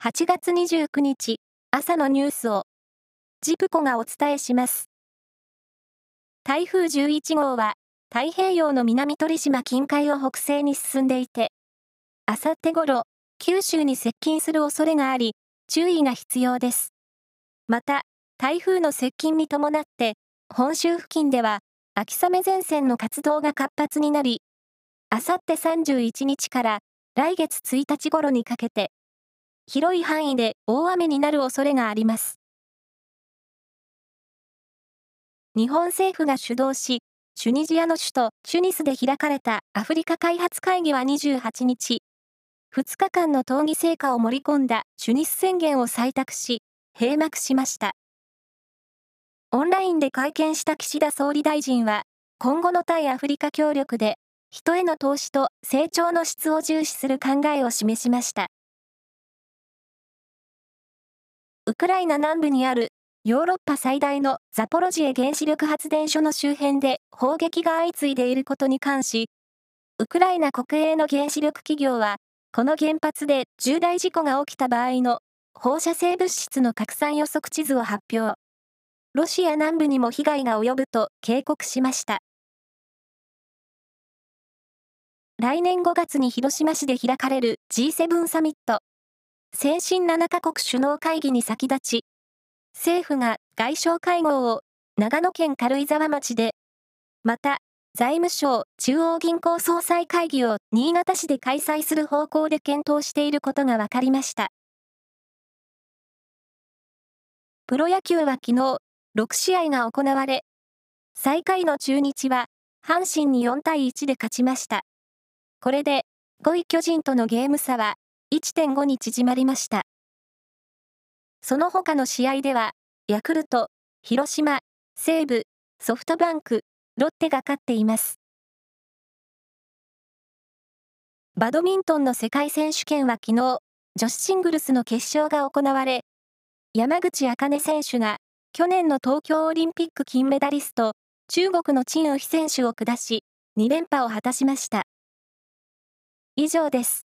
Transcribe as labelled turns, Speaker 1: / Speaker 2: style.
Speaker 1: 8月29日朝のニュースをジプコがお伝えします。台風11号は太平洋の南鳥島近海を北西に進んでいて、あさって頃、九州に接近する恐れがあり、注意が必要です。また、台風の接近に伴って、本州付近では、秋雨前線の活動が活発になり、あさって31日から来月1日頃にかけて、広い範囲で大雨になる恐れがあります。日本政府が主導し、チュニジアの首都チュニスで開かれたアフリカ開発会議は28日、2日間の討議成果を盛り込んだチュニス宣言を採択し、閉幕しました。オンラインで会見した岸田総理大臣は、今後の対アフリカ協力で、人への投資と成長の質を重視する考えを示しました。ウクライナ南部にあるヨーロッパ最大のザポロジエ原子力発電所の周辺で砲撃が相次いでいることに関し、ウクライナ国営の原子力企業は、この原発で重大事故が起きた場合の放射性物質の拡散予測地図を発表。ロシア南部にも被害が及ぶと警告しました。来年5月に広島市で開かれる G7 サミット。先進7カ国首脳会議に先立ち、政府が外相会合を長野県軽井沢町で、また、財務省中央銀行総裁会議を新潟市で開催する方向で検討していることが分かりました。プロ野球は昨日、6試合が行われ、最下位の中日は、阪神に4対1で勝ちました。これで、5位巨人とのゲーム差は1.5に縮まりました。その他の試合では、ヤクルト、広島、西武、ソフトバンク、ロッテが勝っています。バドミントンの世界選手権は昨日、女子シングルスの決勝が行われ、山口茜選手が去年の東京オリンピック金メダリスト、中国の陳雨菲選手を下し、2連覇を果たしました。以上です。